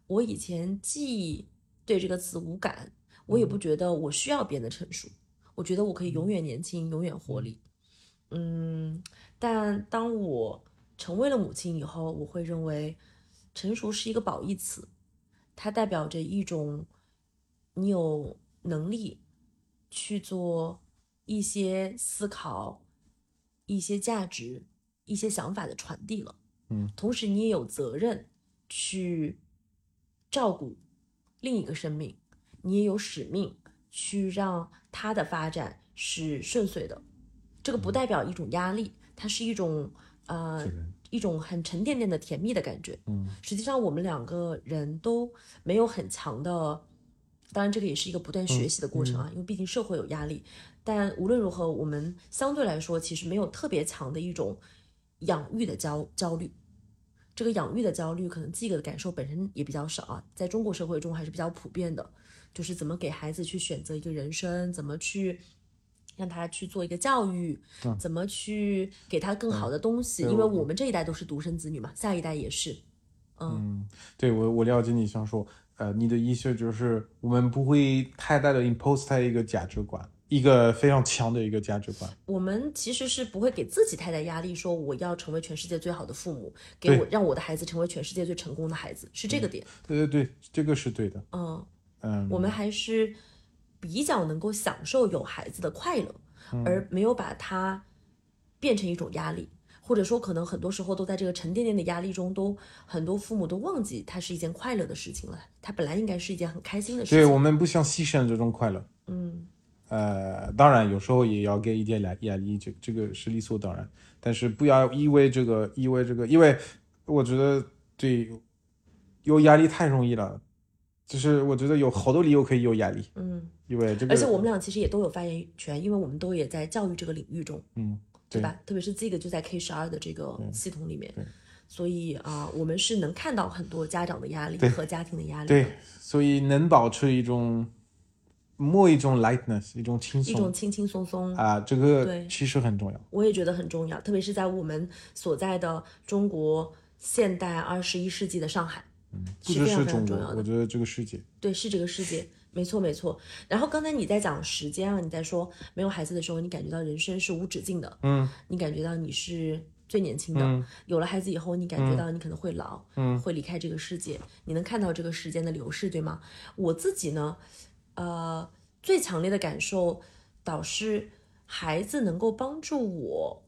Speaker 2: 我以前既对这个词无感，我也
Speaker 1: 嗯
Speaker 2: 不觉得我需要变得成熟，我觉得我可以永远年轻，永远活力。嗯，但当我成为了母亲以后，我会认为成熟是一个褒义词，它代表着一种你有能力去做一些思考、一些价值、一些想法的传递了。
Speaker 1: 嗯，
Speaker 2: 同时你也有责任去照顾另一个生命，你也有使命去让它的发展是顺遂的。这个不代表一种压力，它是一种呃一种很沉甸甸的甜蜜的感觉。
Speaker 1: 嗯
Speaker 2: 实际上我们两个人都没有很强的，当然这个也是一个不断学习的过程啊，因为毕竟社会有压力。但无论如何，我们相对来说其实没有特别强的一种养育的焦焦虑，这个养育的焦虑，可能自己的感受本身也比较少啊，在中国社会中还是比较普遍的，就是怎么给孩子去选择一个人生，怎么去让他去做一个教育，怎么去给他更好的东西，因为我们这一代都是独生子女嘛，下一代也是。
Speaker 1: 嗯，对我我了解你想说，呃，你的意思就是我们不会太大的 impose 他一个价值观。一个非常强的一个价值观，
Speaker 2: 我们其实是不会给自己太大压力，说我要成为全世界最好的父母，给我让我的孩子成为全世界最成功的孩子，是这个点。
Speaker 1: 对对对，这个是对的。
Speaker 2: 嗯嗯，我们还是比较能够享受有孩子的快乐，而没有把它变成一种压力，或者说可能很多时候都在这个沉甸甸的压力中，都很多父母都忘记它是一件快乐的事情了，它本来应该是一件很开心的事情。
Speaker 1: 对我们不想牺牲这种快乐。嗯。呃，当然有时候也要给一点压压力，这这个是理所当然。但是不要因为这个，因为这个，因为我觉得对有压力太容易了。就是我觉得有好多理由可以有压力。嗯，因为这个，
Speaker 2: 而且我们俩其实也都有发言权，因为我们都也在教育这个领域中。
Speaker 1: 嗯，
Speaker 2: 对吧？特别是这个就在 K 十二的这个系统里面，所以啊，我们是能看到很多家长的压力和家庭的压力。
Speaker 1: 对，所以能保持一种。摸一种 lightness，一种轻松，
Speaker 2: 一种轻轻松松
Speaker 1: 啊，这个其实很重要。
Speaker 2: 我也觉得很重要，特别是在我们所在的中国现代二十一世纪的上海，
Speaker 1: 嗯，不只是中国，我觉得这个世界，
Speaker 2: 对，是这个世界，没错没错。然后刚才你在讲时间啊，你在说没有孩子的时候，你感觉到人生是无止境的，
Speaker 1: 嗯，
Speaker 2: 你感觉到你是最年轻的，有了孩子以后，你感觉到你可能会老，
Speaker 1: 嗯，
Speaker 2: 会离开这个世界，你能看到这个时间的流逝，对吗？我自己呢？呃，最强烈的感受，导师孩子能够帮助我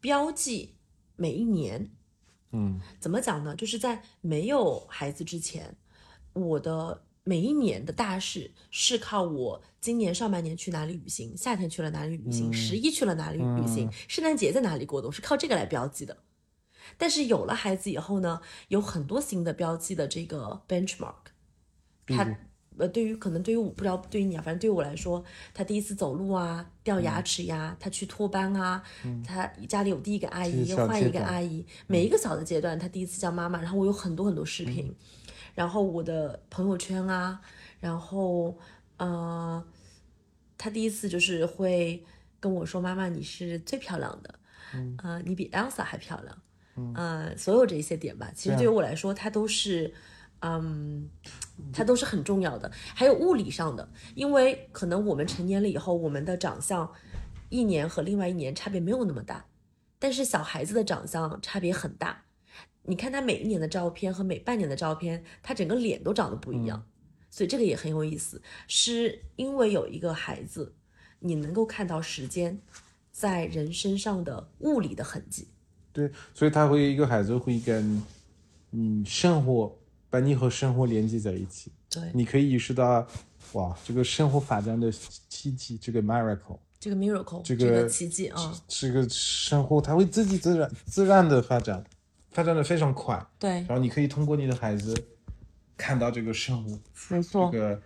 Speaker 2: 标记每一年。
Speaker 1: 嗯，
Speaker 2: 怎么讲呢？就是在没有孩子之前，我的每一年的大事是靠我今年上半年去哪里旅行，夏天去了哪里旅行，十一去了哪里旅行，圣诞节在哪里过冬，是靠这个来标记的。但是有了孩子以后呢，有很多新的标记的这个 benchmark，它。呃，对于可能对于我不知道对于你啊，反正对于我来说，他第一次走路啊，掉牙齿呀，他去托班啊，他家里有第一个阿姨，又换一个阿姨，每一个小的阶段，他第一次叫妈妈，然后我有很多很多视频，然后我的朋友圈啊，然后呃，他第一次就是会跟我说妈妈你是最漂亮的，嗯，你比 Elsa 还漂亮，嗯，所有这些点吧，其实对于我来说，它都是。嗯，它都是很重要的，还有物理上的，因为可能我们成年了以后，我们的长相一年和另外一年差别没有那么大，但是小孩子的长相差别很大。你看他每一年的照片和每半年的照片，他整个脸都长得不一样，所以这个也很有意思。是因为有一个孩子，你能够看到时间在人身上的物理的痕迹。
Speaker 1: 对，所以他会一个孩子会跟嗯生活。把你和生活连接在一起，
Speaker 2: 对，
Speaker 1: 你可以意识到，哇，这个生活发展的奇迹，这个 miracle，
Speaker 2: 这个 miracle，
Speaker 1: 这
Speaker 2: 个奇迹啊，
Speaker 1: 这个生活它会自己自然自然的发展，发展的非常快，
Speaker 2: 对，
Speaker 1: 然后你可以通过你的孩子看到这个生物，
Speaker 2: 没错，
Speaker 1: 这个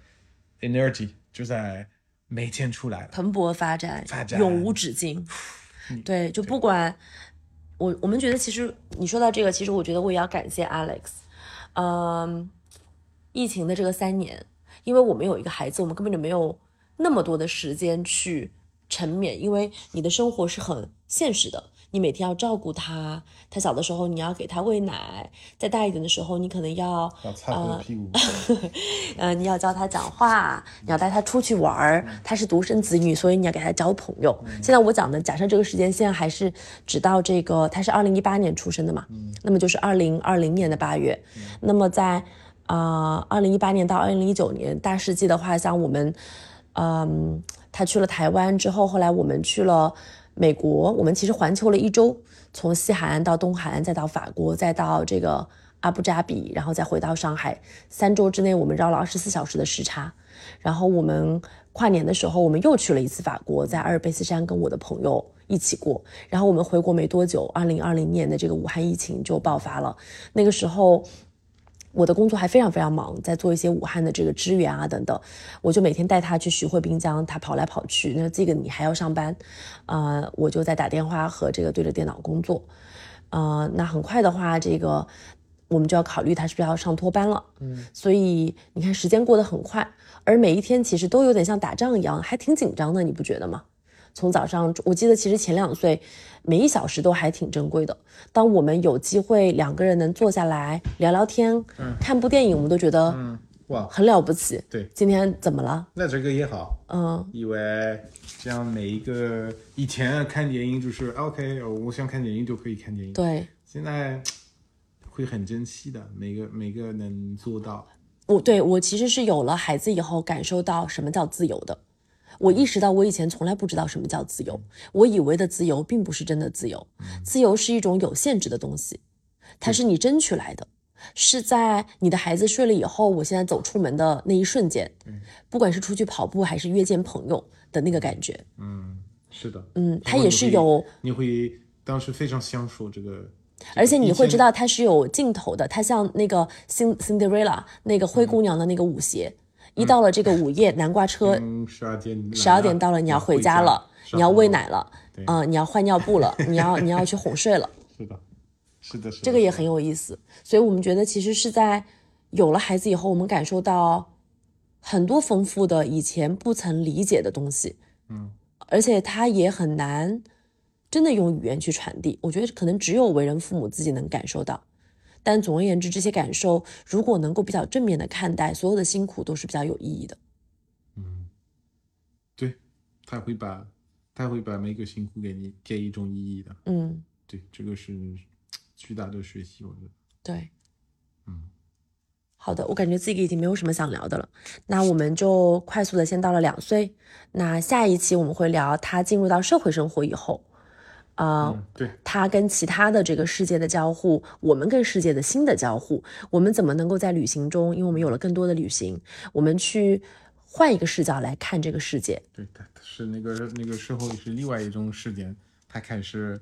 Speaker 1: energy 就在每天出来了，
Speaker 2: 蓬勃发展，
Speaker 1: 发展
Speaker 2: 永无止境，*laughs* 对，就不管我我们觉得，其实你说到这个，其实我觉得我也要感谢 Alex。嗯，疫情的这个三年，因为我们有一个孩子，我们根本就没有那么多的时间去沉湎，因为你的生活是很现实的。你每天要照顾他，他小的时候你要给他喂奶，再大一点的时候你可能要
Speaker 1: 呃，*laughs*
Speaker 2: 呃，你要教他讲话，你要带他出去玩儿。他是独生子女，所以你要给他交朋友。现在我讲的，假设这个时间线还是直到这个，他是二零一八年出生的嘛，那么就是二零二零年的八月。那么在啊，二零一八年到二零一九年大世纪的话，像我们，嗯，他去了台湾之后，后来我们去了。美国，我们其实环球了一周，从西海岸到东海岸，再到法国，再到这个阿布扎比，然后再回到上海。三周之内，我们绕了二十四小时的时差。然后我们跨年的时候，我们又去了一次法国，在阿尔卑斯山跟我的朋友一起过。然后我们回国没多久，二零二零年的这个武汉疫情就爆发了。那个时候。我的工作还非常非常忙，在做一些武汉的这个支援啊等等，我就每天带他去徐汇滨江，他跑来跑去。那这个你还要上班，啊，我就在打电话和这个对着电脑工作。呃，那很快的话，这个我们就要考虑他是不是要上托班了。嗯，所以你看时间过得很快，而每一天其实都有点像打仗一样，还挺紧张的，你不觉得吗？从早上，我记得其实前两岁，每一小时都还挺珍贵的。当我们有机会两个人能坐下来聊聊天，看部电影，我们都觉得
Speaker 1: 嗯，哇，
Speaker 2: 很了不起。
Speaker 1: 对，
Speaker 2: 今天怎么了？
Speaker 1: 那这个也好，
Speaker 2: 嗯，
Speaker 1: 因为这样每一个以前看电影就是 OK，我想看电影就可以看电影。
Speaker 2: 对
Speaker 1: 现在会很珍惜的，每个每个能做到。
Speaker 2: 我对我其实是有了孩子以后，感受到什么叫自由的。我意识到我以前从来不知道什么叫自由，我以为的自由并不是真的自由，自由是一种有限制的东西，它是你争取来的，是在你的孩子睡了以后，我现在走出门的那一瞬间，不管是出去跑步还是约见朋友的那个感觉，
Speaker 1: 嗯，是的，
Speaker 2: 嗯，它也是有，
Speaker 1: 你会当时非常享受这个，
Speaker 2: 而且你会知
Speaker 1: 道，
Speaker 2: 它是有尽头的，它像那个 Cin Cinderella 那个灰姑娘的那个舞鞋，一到了这个午夜，南瓜车
Speaker 1: 嗯，十二点，
Speaker 2: 十二点到了，你要回家了，你要喂，奶了，
Speaker 1: 对
Speaker 2: 嗯、你要换尿布了，你要你要去哄睡了，*laughs*
Speaker 1: 是的，是的，是的，
Speaker 2: 这个也很有意思。所以我们觉得其实是在有了孩子以后，我们感受到很多丰富的以前不曾理解的东西，
Speaker 1: 嗯，
Speaker 2: 而且他也很难真的用语言去传递。我觉得可能只有为人父母自己能感受到。但总而言之，这些感受如果能够比较正面的看待，所有的辛苦都是比较有意义的。
Speaker 1: 嗯，对，他会把他会把每个辛苦给你给一种意义的，
Speaker 2: 嗯，
Speaker 1: 对，这个是巨大的学习，我觉得，
Speaker 2: 对。
Speaker 1: 嗯，
Speaker 2: 好的，我感觉自己已经没有什么想聊的了，那我们就快速的先到了两岁。那下一期我们会聊他进入到社会生活以后，啊、
Speaker 1: 嗯，对，
Speaker 2: 他跟其他的这个世界的交互，我们跟世界的新的交互，我们怎么能够在旅行中，因为我们有了更多的旅行，我们去换一个视角来看这个世界。
Speaker 1: 对，是那个那个时候是另外一种视点，他开始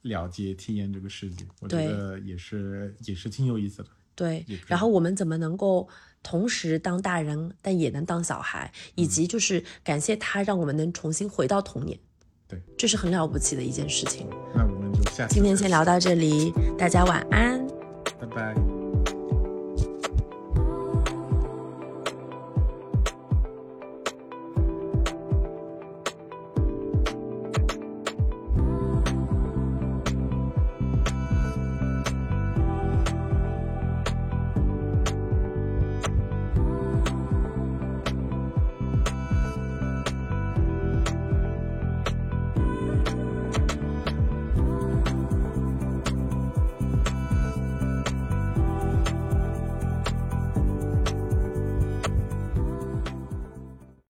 Speaker 1: 了解、体验这个世界，我觉得也是也是挺有意思的。
Speaker 2: 对然后我们怎么能够同时当大人，但也能当小孩，以及就是感谢他，让我们能重新回到童年。
Speaker 1: 对，
Speaker 2: 这是很了不起的一件事情。
Speaker 1: 那我们就下次
Speaker 2: 今天先聊到这里，大家晚安。
Speaker 1: 拜拜。